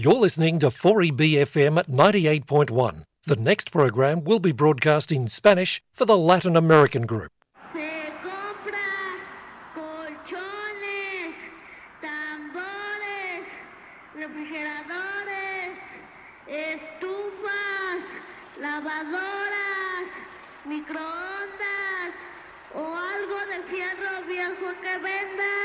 You're listening to 4EBFM at 98.1. The next program will be broadcast in Spanish for the Latin American group. Microondas o algo de fierro viejo que.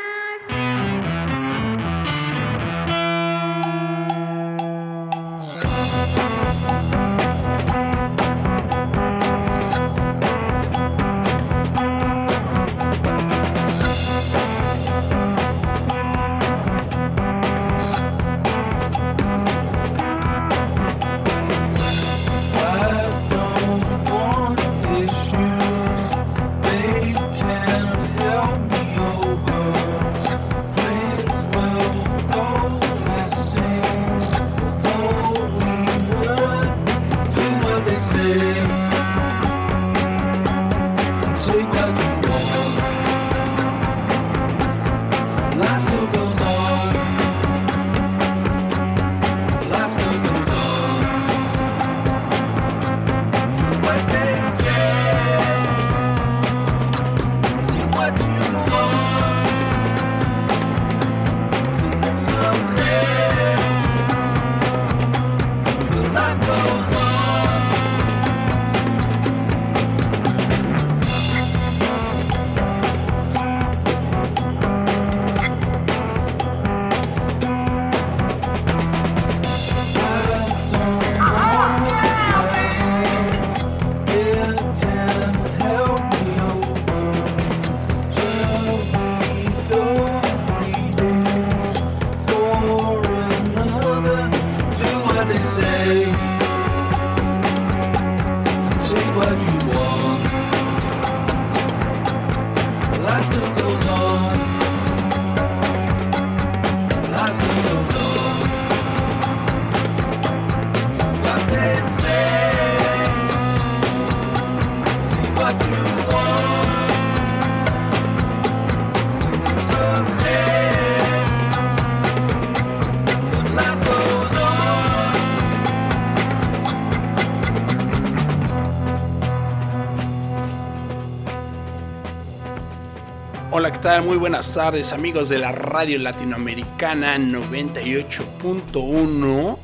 Muy buenas tardes amigos de la radio latinoamericana 98.1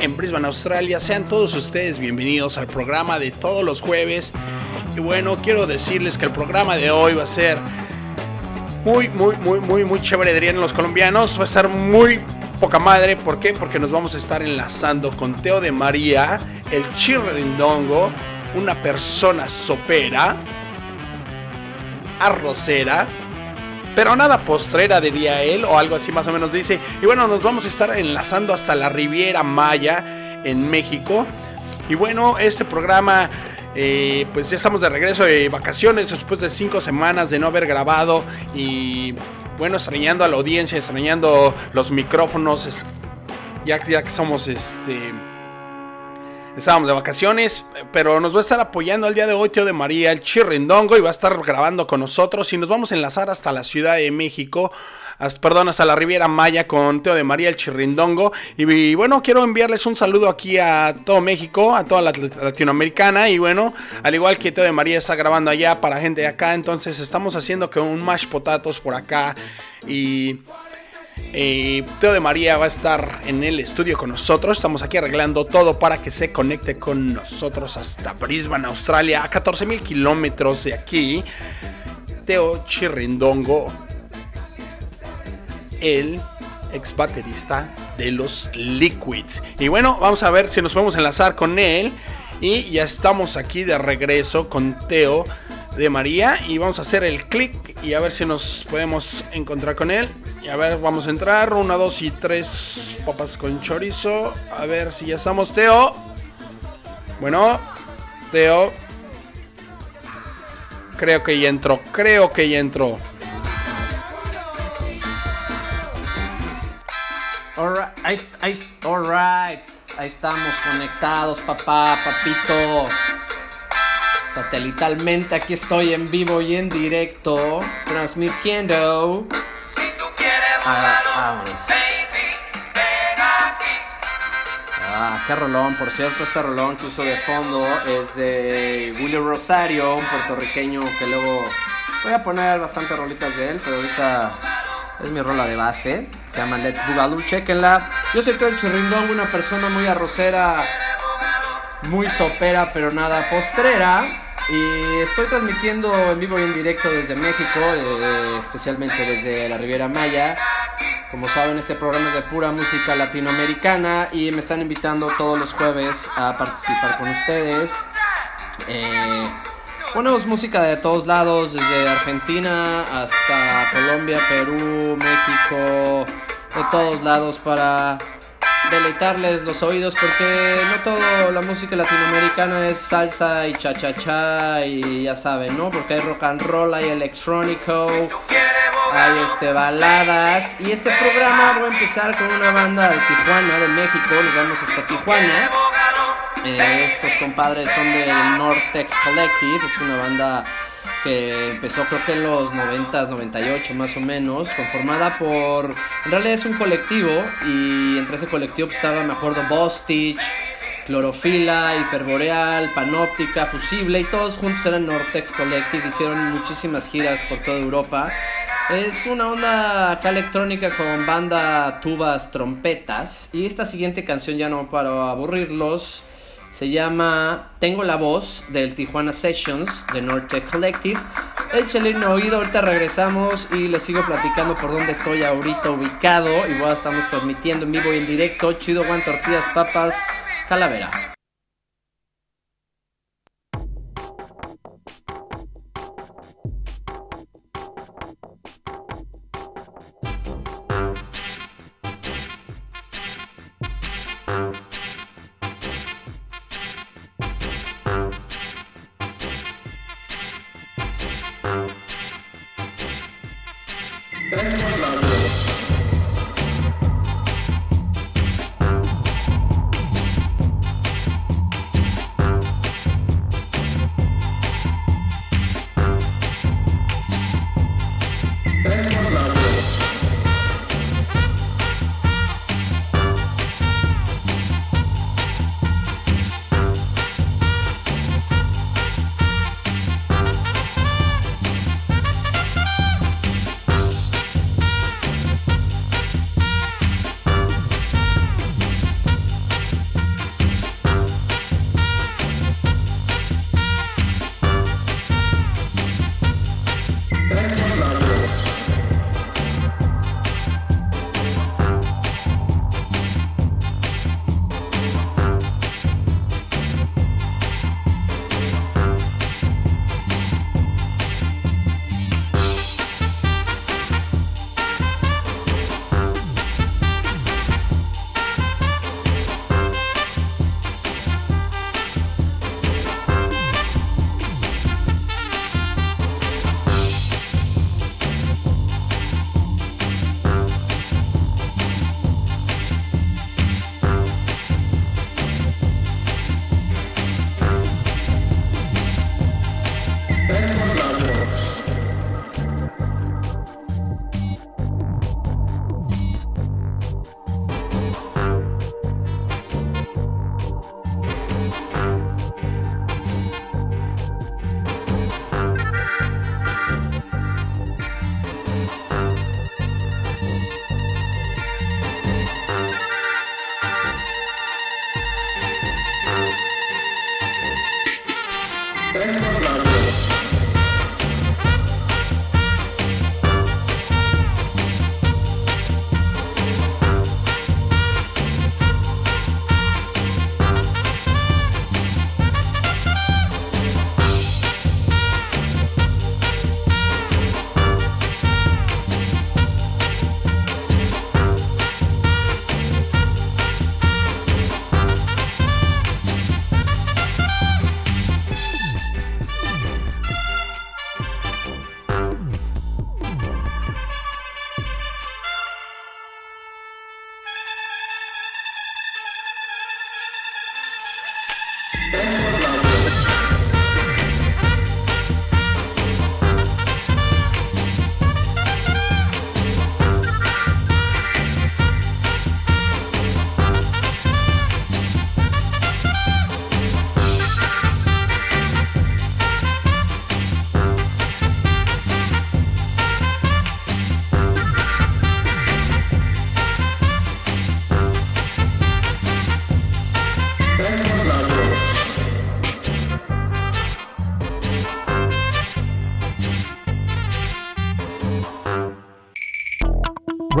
en Brisbane, Australia. Sean todos ustedes bienvenidos al programa de todos los jueves. Y bueno, quiero decirles que el programa de hoy va a ser muy, muy, muy, muy, muy chévere, dirían los colombianos. Va a estar muy poca madre. ¿Por qué? Porque nos vamos a estar enlazando con Teo de María, el chirrindongo, una persona sopera arrocera, pero nada postrera diría él, o algo así más o menos dice. Y bueno, nos vamos a estar enlazando hasta la Riviera Maya en México. Y bueno, este programa, eh, pues ya estamos de regreso de vacaciones después de cinco semanas de no haber grabado y bueno, extrañando a la audiencia, extrañando los micrófonos, ya, ya que somos este... Estábamos de vacaciones, pero nos va a estar apoyando el día de hoy Teo de María, el Chirrindongo, y va a estar grabando con nosotros. Y nos vamos a enlazar hasta la Ciudad de México, perdón, hasta la Riviera Maya con Teo de María, el Chirrindongo. Y, y bueno, quiero enviarles un saludo aquí a todo México, a toda la lat- latinoamericana. Y bueno, al igual que Teo de María está grabando allá para gente de acá, entonces estamos haciendo que un mash potatos por acá. Y. Eh, Teo de María va a estar en el estudio con nosotros. Estamos aquí arreglando todo para que se conecte con nosotros hasta Brisbane, Australia, a 14 mil kilómetros de aquí. Teo Chirrindongo, el ex baterista de los Liquids. Y bueno, vamos a ver si nos podemos enlazar con él. Y ya estamos aquí de regreso con Teo de María. Y vamos a hacer el clic y a ver si nos podemos encontrar con él. Y a ver, vamos a entrar. Una, dos y tres papas con chorizo. A ver si ya estamos, Teo. Bueno, Teo. Creo que ya entró, creo que ya entró. Alright, ahí, ahí-. Ahí estamos conectados, papá, papito. Satelitalmente aquí estoy en vivo y en directo, transmitiendo. Si tú quieres Ah, volarlo, vámonos. baby, ven aquí. Ah, qué rolón, por cierto, este rolón que uso de fondo es de Willy Rosario, un puertorriqueño que luego voy a poner bastante rolitas de él, pero ahorita es mi rola de base. Se llama Let's Boogaloo, chequenla. Yo soy todo el chirrindón, una persona muy arrocera, muy sopera, pero nada postrera. Y estoy transmitiendo en vivo y en directo desde México, eh, especialmente desde la Riviera Maya. Como saben, este programa es de pura música latinoamericana y me están invitando todos los jueves a participar con ustedes. Eh, ponemos música de todos lados, desde Argentina hasta Colombia, Perú, México, de todos lados para deleitarles los oídos porque no toda la música latinoamericana es salsa y cha cha cha y ya saben, ¿no? Porque hay rock and roll, hay electrónico, hay este baladas y este programa voy a empezar con una banda de Tijuana, de México, nos vamos hasta Tijuana. Eh, estos compadres son del Nortec Collective, es una banda que empezó creo que en los 90s, 98 más o menos, conformada por, en realidad es un colectivo y entre ese colectivo pues, estaba, me acuerdo, Bostich, Clorofila, Hiperboreal, Panóptica, Fusible y todos juntos eran Nortec Collective, hicieron muchísimas giras por toda Europa. Es una onda acá electrónica con banda, tubas, trompetas y esta siguiente canción ya no para aburrirlos. Se llama Tengo la voz del Tijuana Sessions de Norte Collective. Échale un oído, ahorita regresamos y les sigo platicando por dónde estoy ahorita ubicado. Y bueno, estamos transmitiendo en vivo y en directo. Chido Juan Tortillas, Papas, Calavera.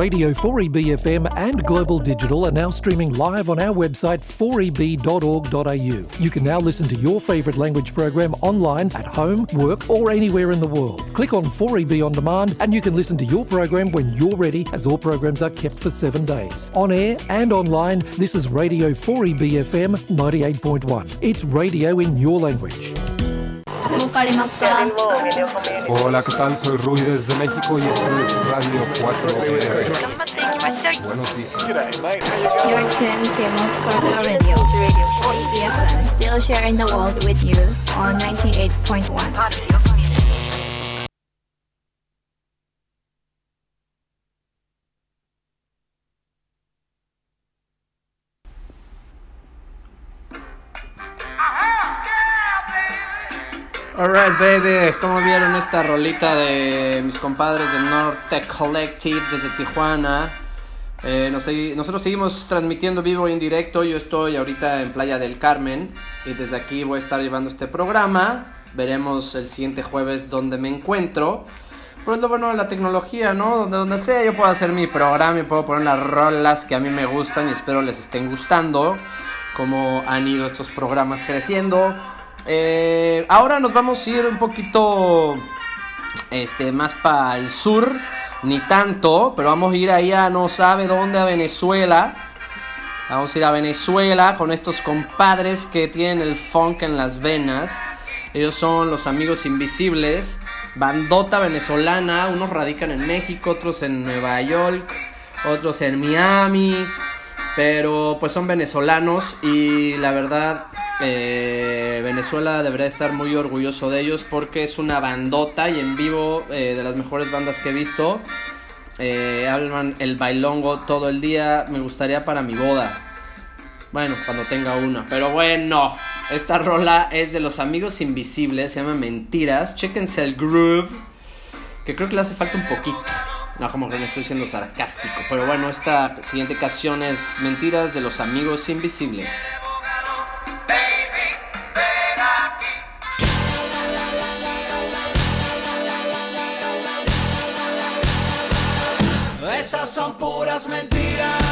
Radio 4EBFM and Global Digital are now streaming live on our website 4eb.org.au. You can now listen to your favourite language program online at home, work, or anywhere in the world. Click on 4EB on demand and you can listen to your program when you're ready, as all programs are kept for seven days. On air and online, this is Radio 4EBFM 98.1. It's radio in your language. Hola, ¿qué tal? Soy Rui desde México y esto es Radio 4 Buenos días. You're tuned to Radio, 4 still sharing the world with you on 98.1. Alright, baby. ¿Cómo vieron esta rolita de mis compadres de Nortec Collective desde Tijuana? Eh, nosotros seguimos transmitiendo vivo y en directo. Yo estoy ahorita en Playa del Carmen y desde aquí voy a estar llevando este programa. Veremos el siguiente jueves dónde me encuentro. Pero es lo bueno de la tecnología, ¿no? Donde, donde sea yo puedo hacer mi programa y puedo poner las rolas que a mí me gustan y espero les estén gustando. Como han ido estos programas creciendo. Eh, ahora nos vamos a ir un poquito este, más para el sur, ni tanto, pero vamos a ir ahí a no sabe dónde, a Venezuela. Vamos a ir a Venezuela con estos compadres que tienen el funk en las venas. Ellos son los amigos invisibles, bandota venezolana. Unos radican en México, otros en Nueva York, otros en Miami. Pero pues son venezolanos y la verdad eh, Venezuela debería estar muy orgulloso de ellos porque es una bandota y en vivo eh, de las mejores bandas que he visto. Eh, hablan el bailongo todo el día. Me gustaría para mi boda. Bueno, cuando tenga una. Pero bueno, esta rola es de los amigos invisibles. Se llama Mentiras. Chéquense el groove. Que creo que le hace falta un poquito. No, como que no estoy siendo sarcástico. Pero bueno, esta siguiente canción es Mentiras de los amigos invisibles. Esas son puras mentiras.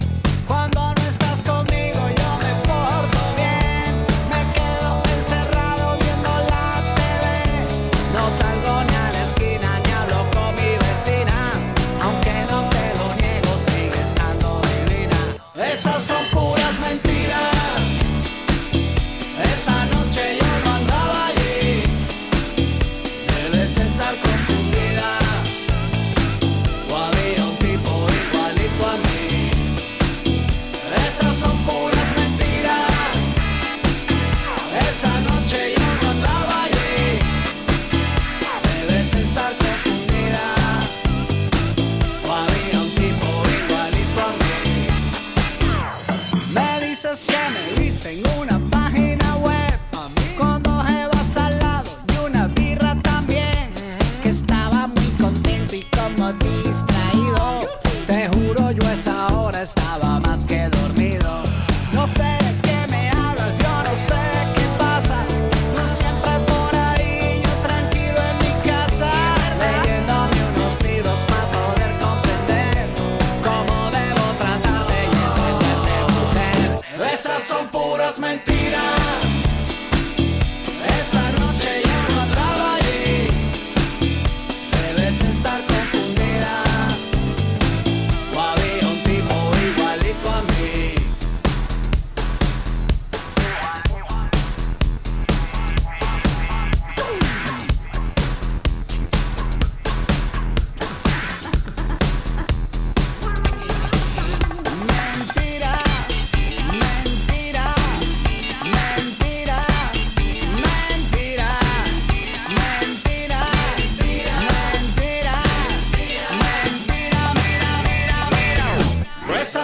Estar confundida.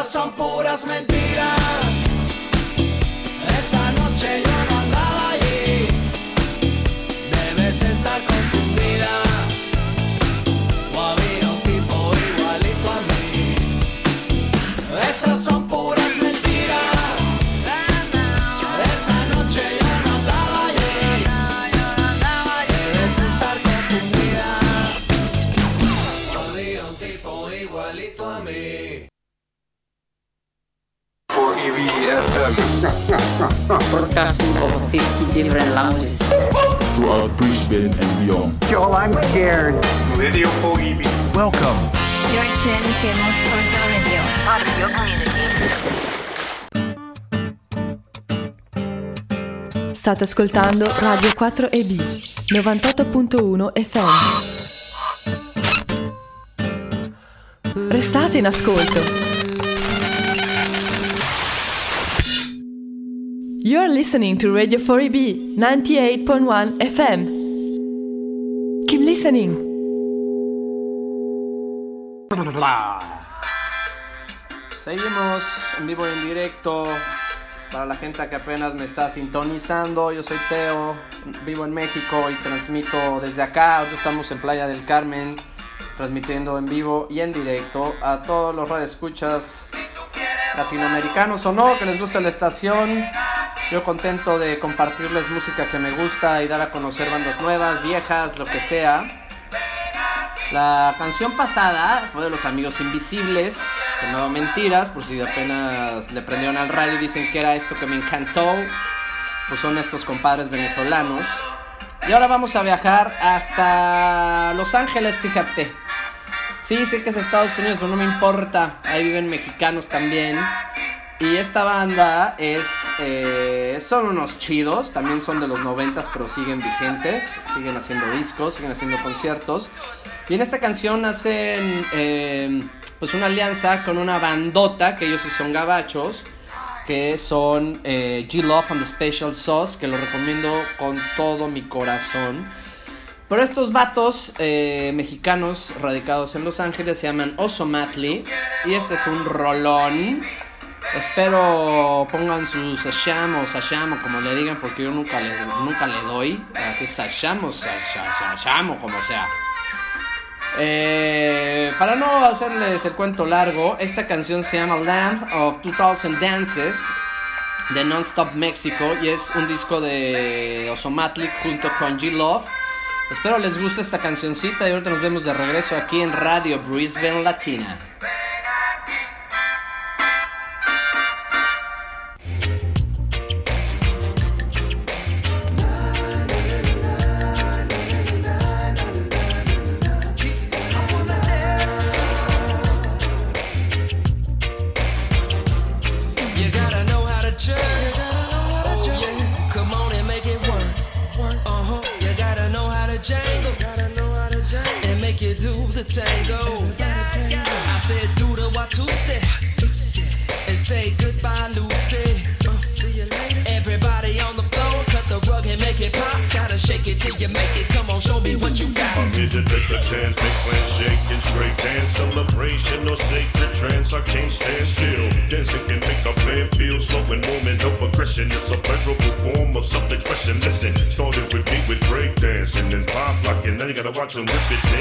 son puras mentiras. Esa noche yo no. Broadcasting over 50 different languages. throughout Brisbane and beyond. Joel, I'm scared. Radio 4EB. Welcome. You're tuned to Multicultural Radio, part of your community. State ascoltando Radio 4EB 98.1 FM. Restate in ascolto. You're listening to Radio 4EB 98.1 FM. Keep listening. Seguimos en vivo y en directo. Para la gente que apenas me está sintonizando, yo soy Teo, vivo en México y transmito desde acá. Ahora estamos en Playa del Carmen, transmitiendo en vivo y en directo a todos los radioescuchas latinoamericanos o no, que les gusta la estación. Yo contento de compartirles música que me gusta y dar a conocer bandas nuevas, viejas, lo que sea. La canción pasada fue de los Amigos Invisibles, se Mentiras, por si apenas le prendieron al radio y dicen que era esto que me encantó. Pues son estos compadres venezolanos. Y ahora vamos a viajar hasta Los Ángeles, fíjate. Sí, sé que es Estados Unidos, pero no me importa. Ahí viven mexicanos también. Y esta banda es. eh, son unos chidos. También son de los noventas, pero siguen vigentes. Siguen haciendo discos, siguen haciendo conciertos. Y en esta canción hacen. eh, pues una alianza con una bandota, que ellos sí son gabachos. Que son eh, G-Love and the Special Sauce. Que lo recomiendo con todo mi corazón. Pero estos vatos eh, mexicanos radicados en Los Ángeles se llaman Osomatli. Y este es un rolón. Espero pongan su sasham o sasham como le digan porque yo nunca le, nunca le doy. Así sasham o sasha- sasham como sea. Eh, para no hacerles el cuento largo, esta canción se llama Land of 2000 Dances de Nonstop México y es un disco de Osomatli junto con G-Love. Espero les guste esta cancioncita y ahorita nos vemos de regreso aquí en Radio Brisbane Latina. watch him whip it.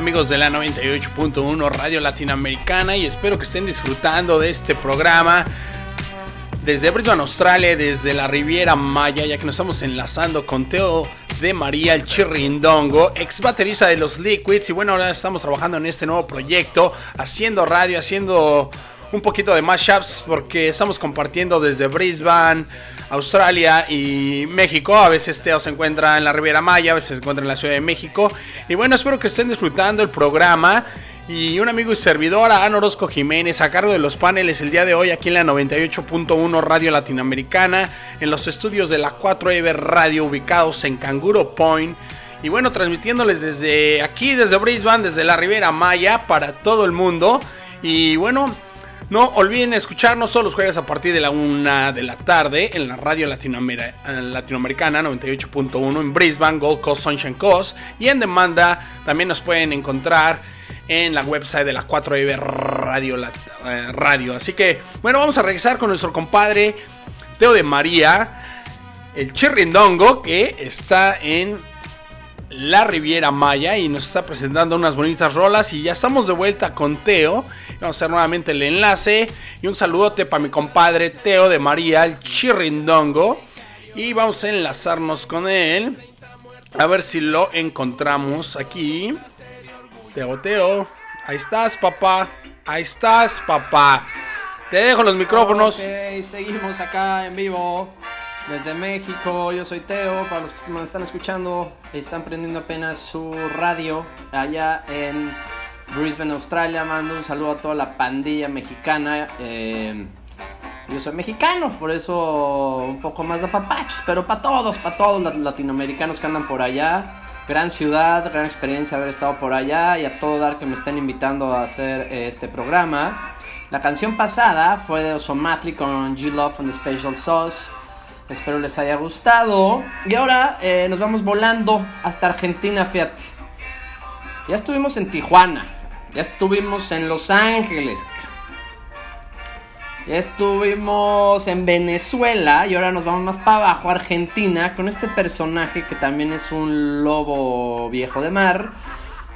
Amigos de la 98.1 Radio Latinoamericana y espero que estén disfrutando de este programa desde Brisbane, Australia, desde la Riviera Maya, ya que nos estamos enlazando con Teo de María el Chirrindongo, ex baterista de los Liquids y bueno, ahora estamos trabajando en este nuevo proyecto, haciendo radio, haciendo un poquito de mashups porque estamos compartiendo desde Brisbane, Australia y México. A veces Teo se encuentra en la Riviera Maya, a veces se encuentra en la Ciudad de México. Y bueno, espero que estén disfrutando el programa. Y un amigo y servidora, Ana Orozco Jiménez, a cargo de los paneles el día de hoy aquí en la 98.1 Radio Latinoamericana, en los estudios de la 4EB Radio ubicados en Canguro Point. Y bueno, transmitiéndoles desde aquí, desde Brisbane, desde la Riviera Maya, para todo el mundo. Y bueno, no olviden escucharnos todos los jueves a partir de la 1 de la tarde en la radio latinoamer latinoamericana 98.1 en Brisbane, Gold Coast, Sunshine Coast. Y en demanda también nos pueden encontrar en la website de la 4EB Radio, eh, Radio. Así que, bueno, vamos a regresar con nuestro compadre Teo de María, el Chirrindongo, que está en la Riviera Maya y nos está presentando unas bonitas rolas y ya estamos de vuelta con Teo. Vamos a hacer nuevamente el enlace y un saludote para mi compadre Teo de María, el Chirrindongo. Y vamos a enlazarnos con él. A ver si lo encontramos aquí. Teo, Teo. Ahí estás, papá. Ahí estás, papá. Te dejo los micrófonos. Seguimos acá en vivo. Desde México, yo soy Teo, para los que me están escuchando, están prendiendo apenas su radio allá en Brisbane, Australia. Mando un saludo a toda la pandilla mexicana. Eh, yo soy mexicano, por eso un poco más de papachos, pero para todos, para todos los latinoamericanos que andan por allá. Gran ciudad, gran experiencia haber estado por allá y a todo dar que me estén invitando a hacer eh, este programa. La canción pasada fue de Osomatli con G-Love from the Special Sauce. Espero les haya gustado. Y ahora eh, nos vamos volando hasta Argentina, fíjate. Ya estuvimos en Tijuana. Ya estuvimos en Los Ángeles. Ya estuvimos en Venezuela. Y ahora nos vamos más para abajo, Argentina. Con este personaje que también es un lobo viejo de mar.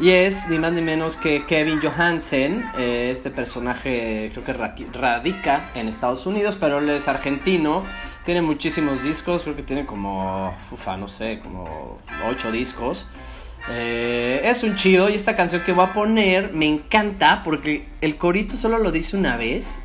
Y es ni más ni menos que Kevin Johansen. Eh, este personaje creo que radica en Estados Unidos, pero él es argentino. Tiene muchísimos discos, creo que tiene como, ufa, no sé, como 8 discos. Eh, es un chido y esta canción que voy a poner me encanta porque el corito solo lo dice una vez.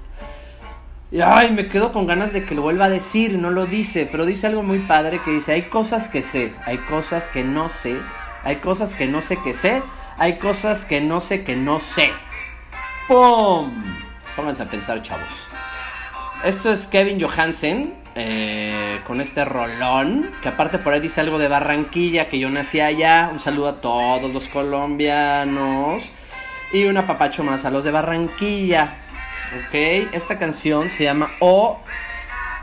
Y ay, me quedo con ganas de que lo vuelva a decir, no lo dice, pero dice algo muy padre que dice, hay cosas que sé, hay cosas que no sé, hay cosas que no sé que sé, hay cosas que no sé que no sé. ¡Pum! Pónganse a pensar, chavos. Esto es Kevin Johansen eh, con este rolón, que aparte por ahí dice algo de Barranquilla, que yo nací allá. Un saludo a todos los colombianos. Y un apapacho más a los de Barranquilla. Ok, esta canción se llama Oh,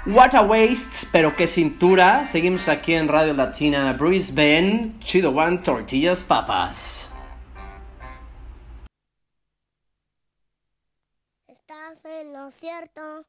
What a Waste, pero qué cintura. Seguimos aquí en Radio Latina Brisbane. Chido One Tortillas Papas. Estás en lo cierto.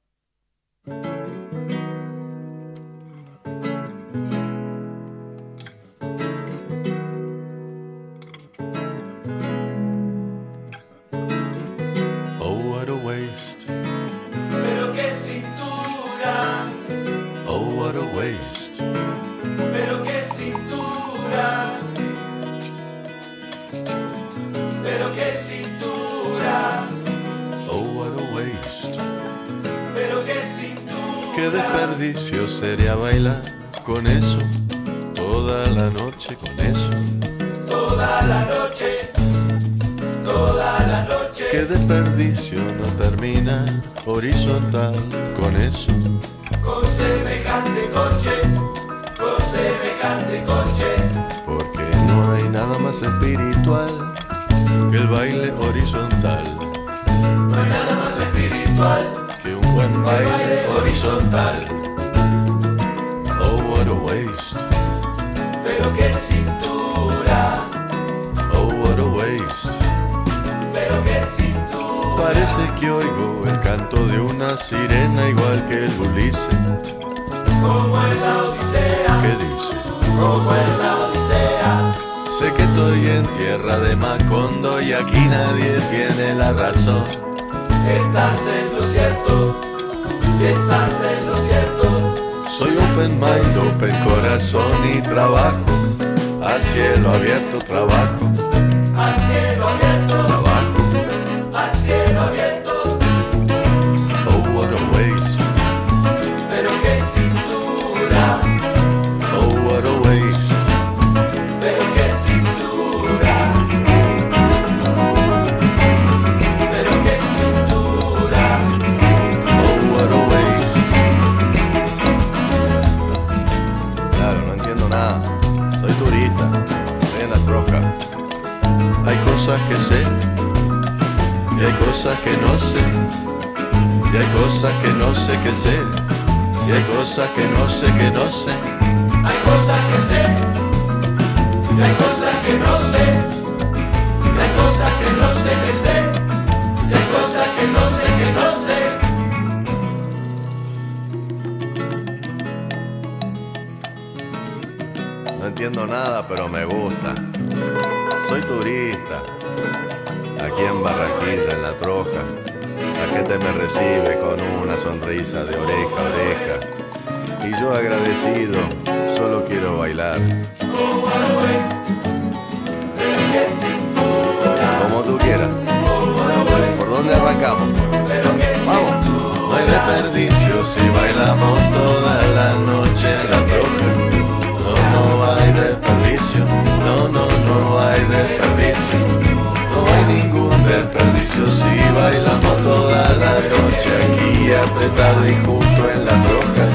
Qué desperdicio sería bailar con eso. Toda la noche con eso. Toda la noche, toda la noche. Qué desperdicio no termina horizontal con eso. Con semejante coche, con semejante coche. Porque no hay nada más espiritual que el baile horizontal. No hay nada más espiritual buen baile horizontal. Oh, what a waste. pero qué cintura, Oh, what a waste. pero qué cintura. Parece que oigo el canto de una sirena igual que el Ulises. Como en la Odisea, ¿Qué dice? como en la Odisea. Sé que estoy en tierra de Macondo y aquí nadie tiene la razón. Si estás en lo cierto, si estás en lo cierto. Soy open mind, open corazón y trabajo. A cielo abierto trabajo. Cosas que sé. Y hay cosas que no sé. Y hay cosas que no sé que sé. Y hay cosas que no sé que no sé. Hay cosas que sé, y hay cosas que no sé. Y hay cosas que no sé que sé, y hay cosas que no sé que no sé. No entiendo nada, pero me gusta. Soy turista. Aquí en Barranquilla, en La Troja. La gente me recibe con una sonrisa de oreja a oreja. Y yo agradecido, solo quiero bailar. Como tú quieras. ¿Por dónde arrancamos? Vamos. No hay desperdicio si bailamos toda apretado y junto en la troja.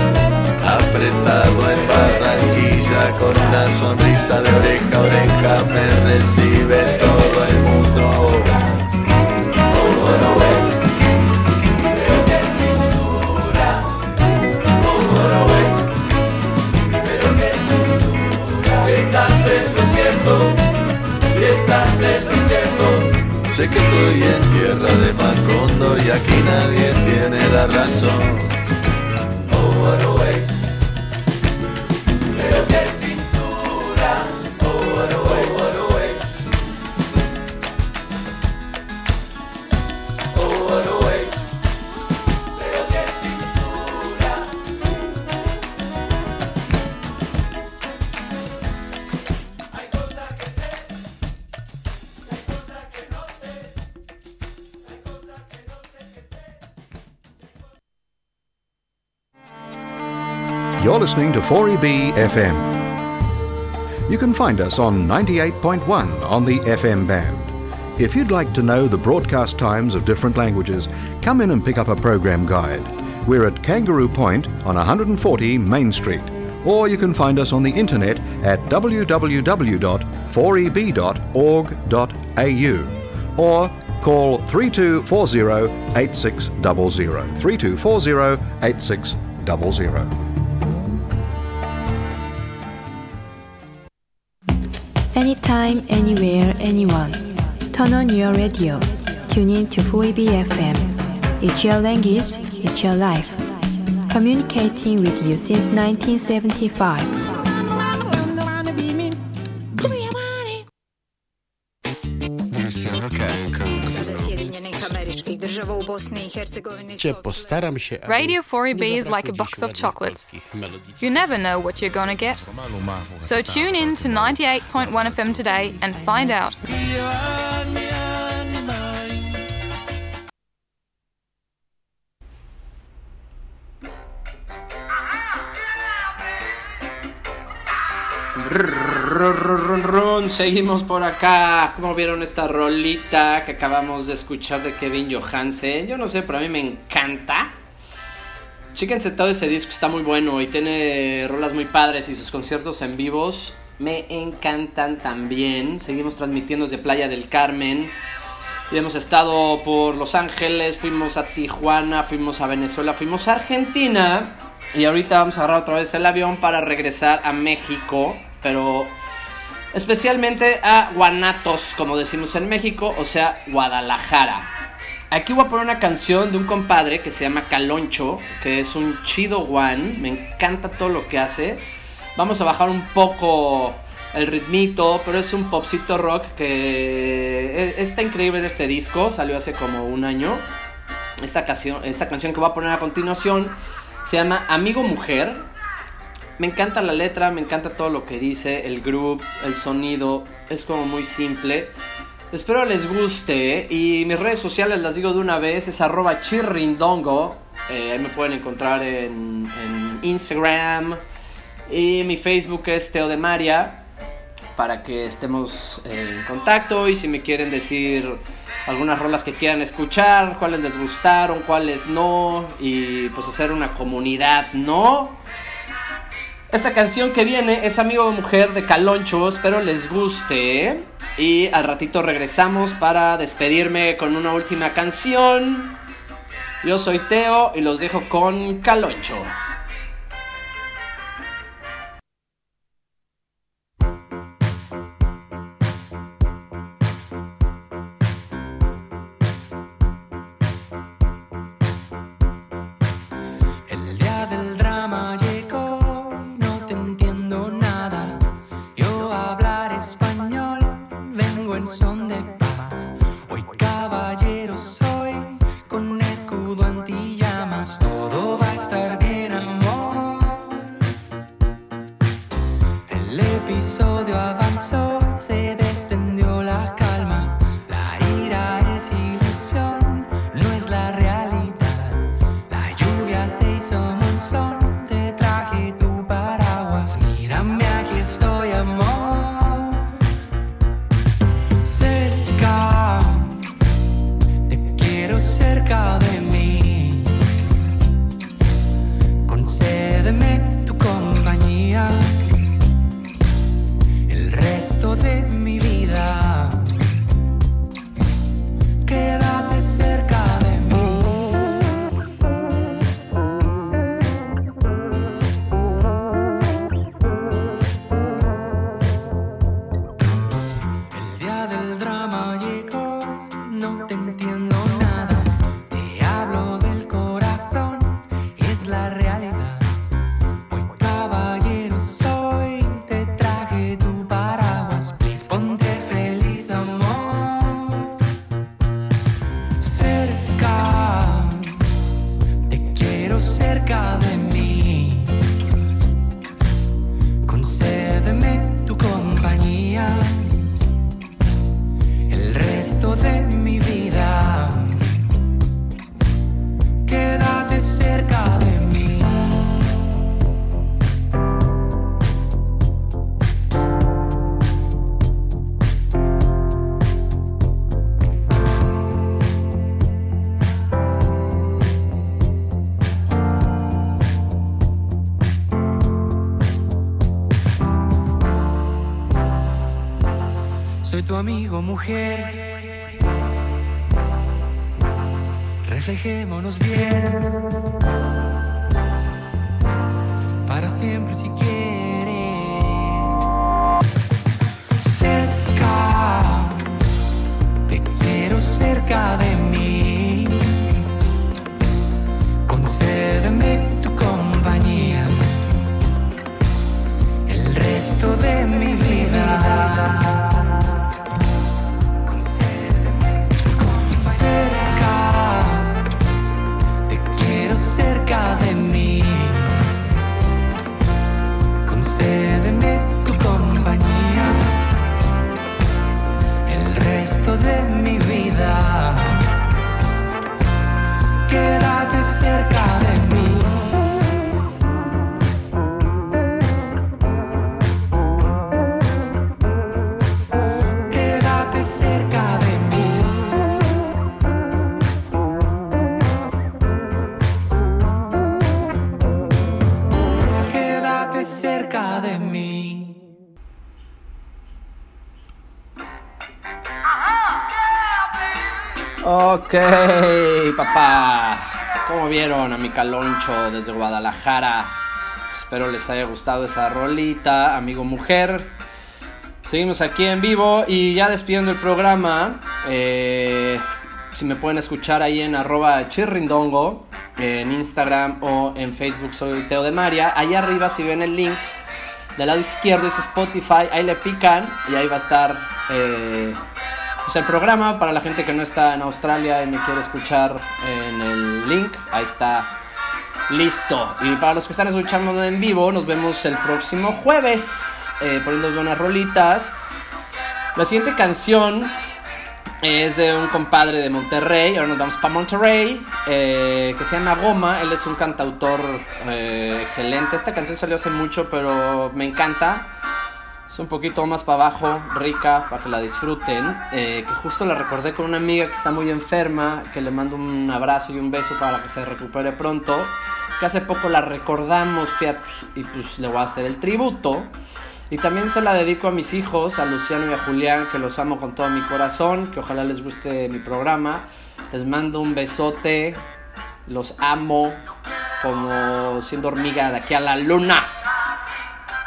Apretado en Barranquilla con una sonrisa de oreja a oreja me recibe todo el mundo. Sé que estoy en tierra de Macondo y aquí nadie tiene la razón. Listening to 4EB FM. You can find us on 98.1 on the FM band. If you'd like to know the broadcast times of different languages, come in and pick up a program guide. We're at Kangaroo Point on 140 Main Street. Or you can find us on the internet at www.4eb.org.au or call 3240 8600. 3240 8600. Anytime, anywhere, anyone. Turn on your radio. Tune in to 4EB FM. It's your language, it's your life. Communicating with you since 1975. U Bosni i Hercegovini Če postaram się, aby Radio 4B is like a box of chocolates. You never know what you're gonna get. So tune in to 98.1 FM today and find out. Run, run, run, run. Seguimos por acá. ¿Cómo vieron esta rolita que acabamos de escuchar de Kevin Johansen? Yo no sé, pero a mí me encanta. Chéquense todo ese disco, está muy bueno y tiene rolas muy padres y sus conciertos en vivos me encantan también. Seguimos transmitiendo desde Playa del Carmen. Y hemos estado por Los Ángeles, fuimos a Tijuana, fuimos a Venezuela, fuimos a Argentina. Y ahorita vamos a agarrar otra vez el avión para regresar a México. Pero especialmente a Guanatos, como decimos en México, o sea, Guadalajara. Aquí voy a poner una canción de un compadre que se llama Caloncho, que es un chido one, me encanta todo lo que hace. Vamos a bajar un poco el ritmito, pero es un popcito rock que eh, está increíble de este disco, salió hace como un año. Esta canción, esta canción que voy a poner a continuación se llama Amigo Mujer. Me encanta la letra, me encanta todo lo que dice, el groove, el sonido, es como muy simple. Espero les guste y mis redes sociales las digo de una vez, es arroba chirrindongo, eh, ahí me pueden encontrar en, en Instagram y mi Facebook es Teo de María para que estemos en contacto y si me quieren decir algunas rolas que quieran escuchar, cuáles les gustaron, cuáles no y pues hacer una comunidad, ¿no? Esta canción que viene es Amigo de Mujer de Caloncho, espero les guste y al ratito regresamos para despedirme con una última canción. Yo soy Teo y los dejo con Caloncho. Amigo, mujer. Reflejémonos bien. Para siempre si quieres. Cerca. Te quiero cerca de mí. Ok, papá. ¿Cómo vieron a mi caloncho desde Guadalajara? Espero les haya gustado esa rolita, amigo mujer. Seguimos aquí en vivo y ya despidiendo el programa. eh, si me pueden escuchar ahí en arroba chirrindongo, en Instagram o en Facebook soy Teo de María. Allá arriba si ven el link Del lado izquierdo es Spotify, ahí le pican y ahí va a estar eh, pues el programa para la gente que no está en Australia y me quiere escuchar en el link. Ahí está listo. Y para los que están escuchando en vivo, nos vemos el próximo jueves eh, poniendo buenas rolitas. La siguiente canción es de un compadre de Monterrey, ahora nos vamos para Monterrey, eh, que se llama Goma, él es un cantautor eh, excelente, esta canción salió hace mucho pero me encanta, es un poquito más para abajo, rica, para que la disfruten, eh, que justo la recordé con una amiga que está muy enferma, que le mando un abrazo y un beso para que se recupere pronto, que hace poco la recordamos, fíjate, y pues le voy a hacer el tributo. Y también se la dedico a mis hijos, a Luciano y a Julián, que los amo con todo mi corazón, que ojalá les guste mi programa. Les mando un besote, los amo como siendo hormiga de aquí a la luna.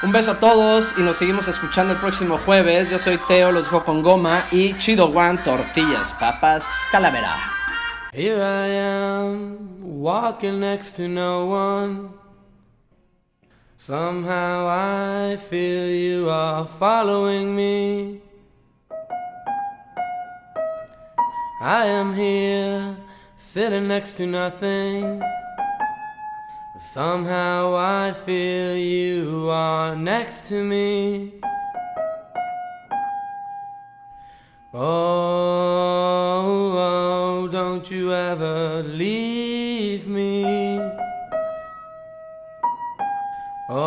Un beso a todos y nos seguimos escuchando el próximo jueves. Yo soy Teo, los dejo con goma y Chido One, tortillas, papas, calavera. Here I am, walking next to no one. Somehow I feel you are following me. I am here, sitting next to nothing. Somehow I feel you are next to me. Oh, oh, don't you ever leave me. Oh,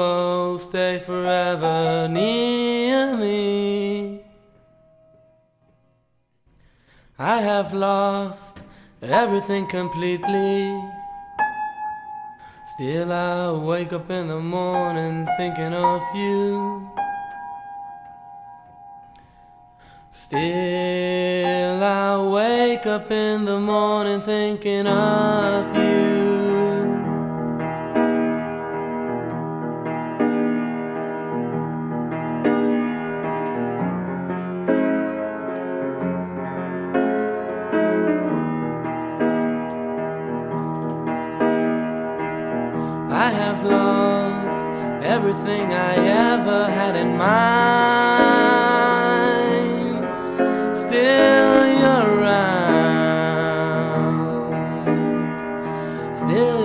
oh, stay forever near me. I have lost everything completely. Still, I wake up in the morning thinking of you. Still, I wake up in the morning thinking of you. Everything I ever had in mind. Still, you're around. Still,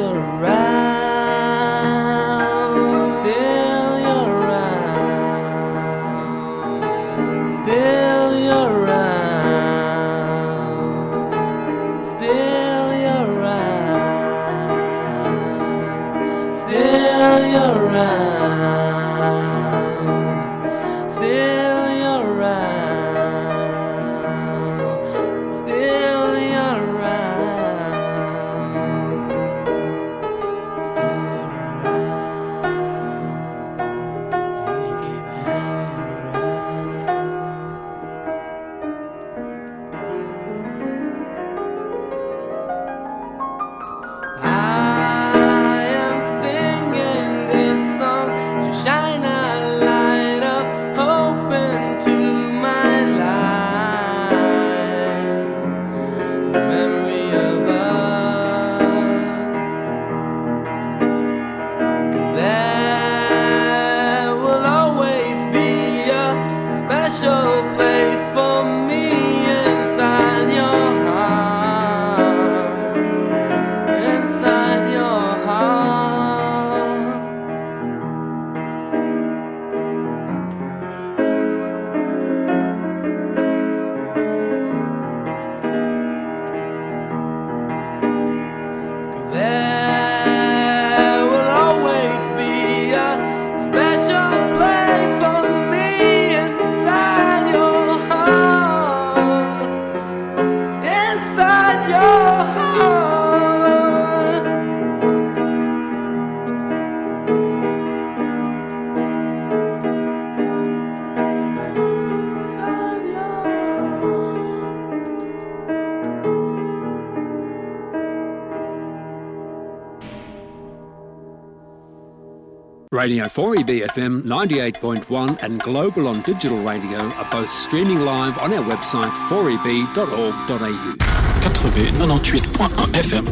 Radio 4EB FM 98.1 and Global on Digital Radio are both streaming live on our website 4eb.org.au. 98.1 FM.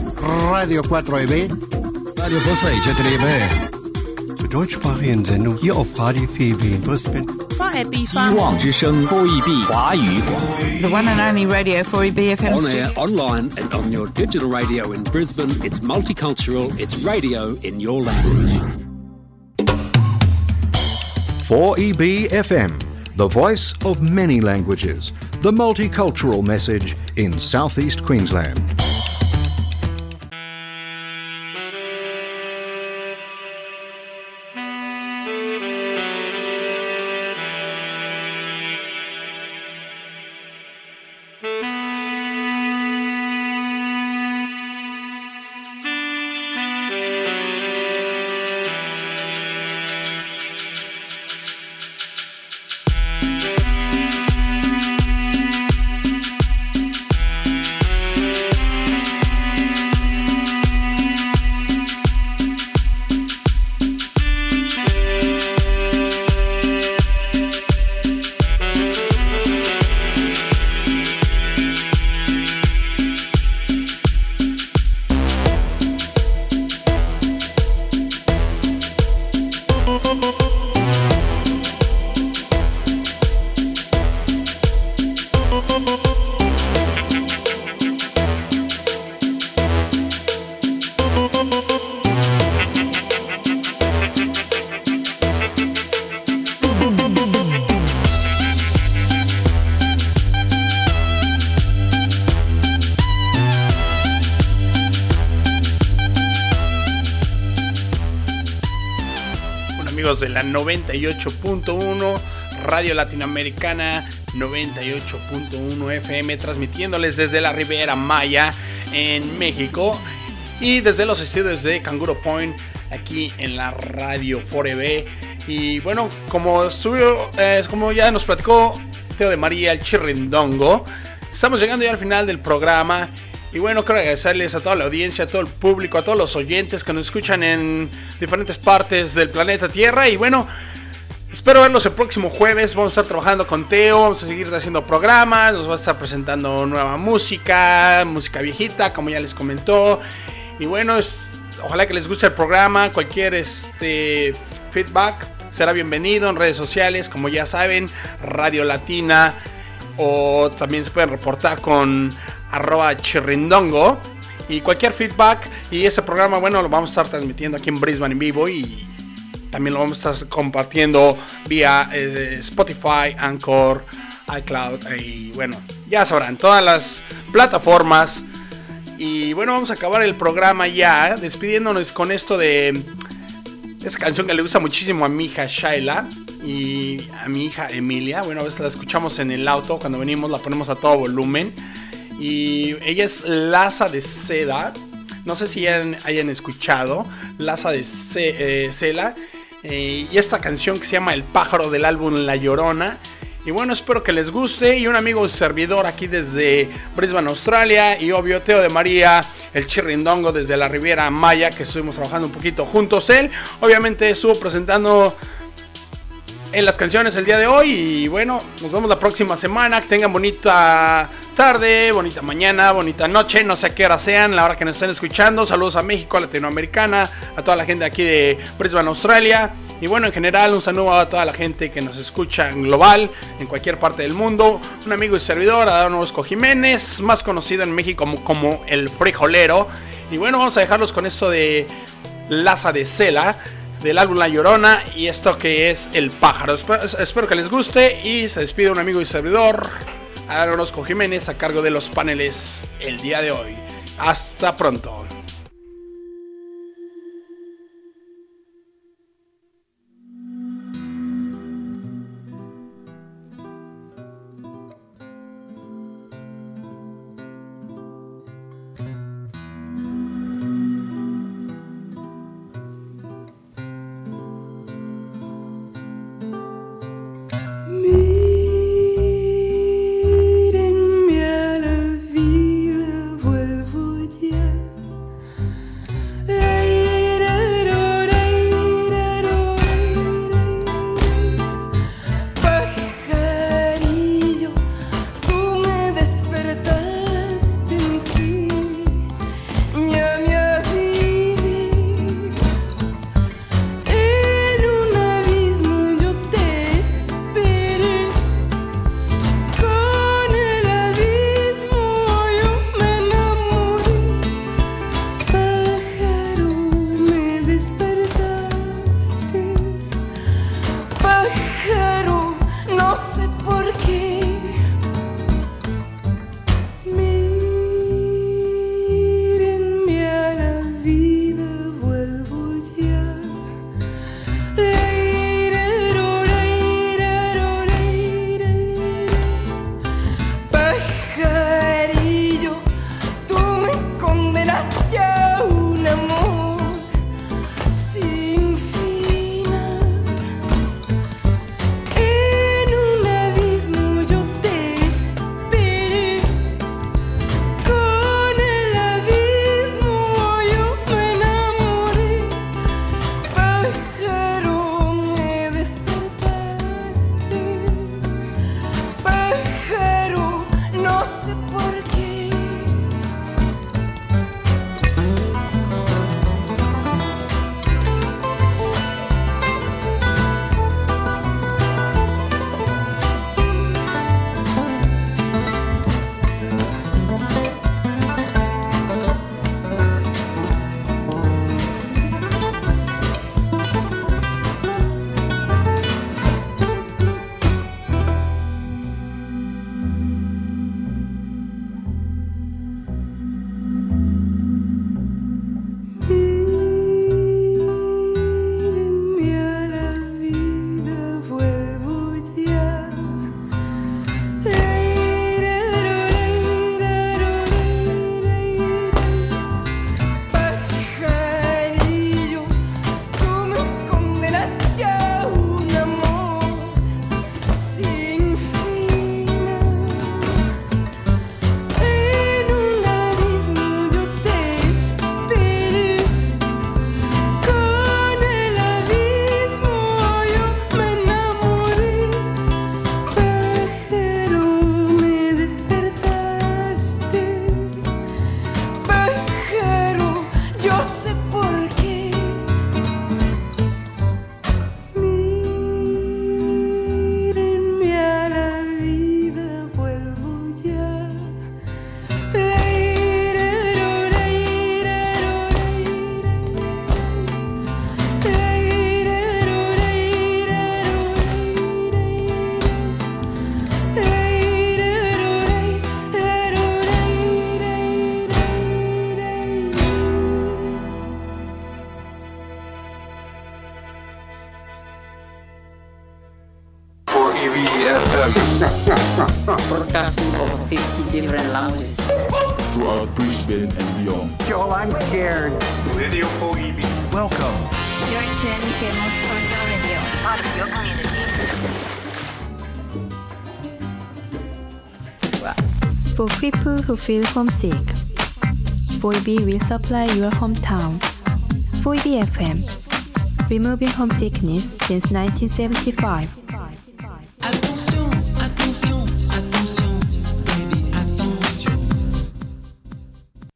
Radio 4EB. Radio Posta i 4EB. zur deutschsprachigen Sendung hier auf Radio FEB in Brisbane. 希望之声 4EB 华语 The one and only radio 4EB FM. On air, online, and on your digital radio in Brisbane, it's multicultural, it's radio in your language. 4EB FM, the voice of many languages, the multicultural message in southeast Queensland. La 98.1 Radio Latinoamericana 98.1 FM transmitiéndoles desde la Riviera Maya en México y desde los estudios de Canguro Point aquí en la radio 4B y bueno como subió eh, como ya nos platicó Teo de María el Chirrindongo estamos llegando ya al final del programa y bueno, quiero agradecerles a toda la audiencia, a todo el público, a todos los oyentes que nos escuchan en diferentes partes del planeta Tierra. Y bueno, espero verlos el próximo jueves. Vamos a estar trabajando con Teo, vamos a seguir haciendo programas, nos va a estar presentando nueva música, música viejita, como ya les comentó. Y bueno, es, ojalá que les guste el programa. Cualquier este, feedback será bienvenido en redes sociales, como ya saben, Radio Latina. O también se pueden reportar con arroba chirrindongo. Y cualquier feedback y ese programa, bueno, lo vamos a estar transmitiendo aquí en Brisbane en vivo y también lo vamos a estar compartiendo vía eh, Spotify, Anchor, iCloud y bueno, ya sabrán, todas las plataformas. Y bueno, vamos a acabar el programa ya, despidiéndonos con esto de esa canción que le gusta muchísimo a mi hija Shaila y a mi hija Emilia. Bueno, a veces la escuchamos en el auto, cuando venimos la ponemos a todo volumen. Y ella es Laza de Seda. No sé si hayan, hayan escuchado Laza de Ce- eh, Cela. Eh, y esta canción que se llama El pájaro del álbum La Llorona. Y bueno, espero que les guste. Y un amigo servidor aquí desde Brisbane, Australia. Y obvio, Teo de María, el chirrindongo desde la Riviera Maya, que estuvimos trabajando un poquito juntos. Él, obviamente, estuvo presentando en las canciones el día de hoy. Y bueno, nos vemos la próxima semana. Que tengan bonita tarde, bonita mañana, bonita noche. No sé a qué hora sean, la hora que nos estén escuchando. Saludos a México, a Latinoamericana, a toda la gente aquí de Brisbane, Australia. Y bueno, en general, un saludo a toda la gente que nos escucha en global, en cualquier parte del mundo. Un amigo y servidor, Adán Orozco Jiménez, más conocido en México como, como el frijolero. Y bueno, vamos a dejarlos con esto de Laza de Cela del álbum La Llorona y esto que es El Pájaro. Espe- Espero que les guste y se despide un amigo y servidor, Adán Orozco Jiménez, a cargo de los paneles el día de hoy. Hasta pronto. feel homesick. 4B will supply your hometown. 4D FM, removing homesickness since 1975.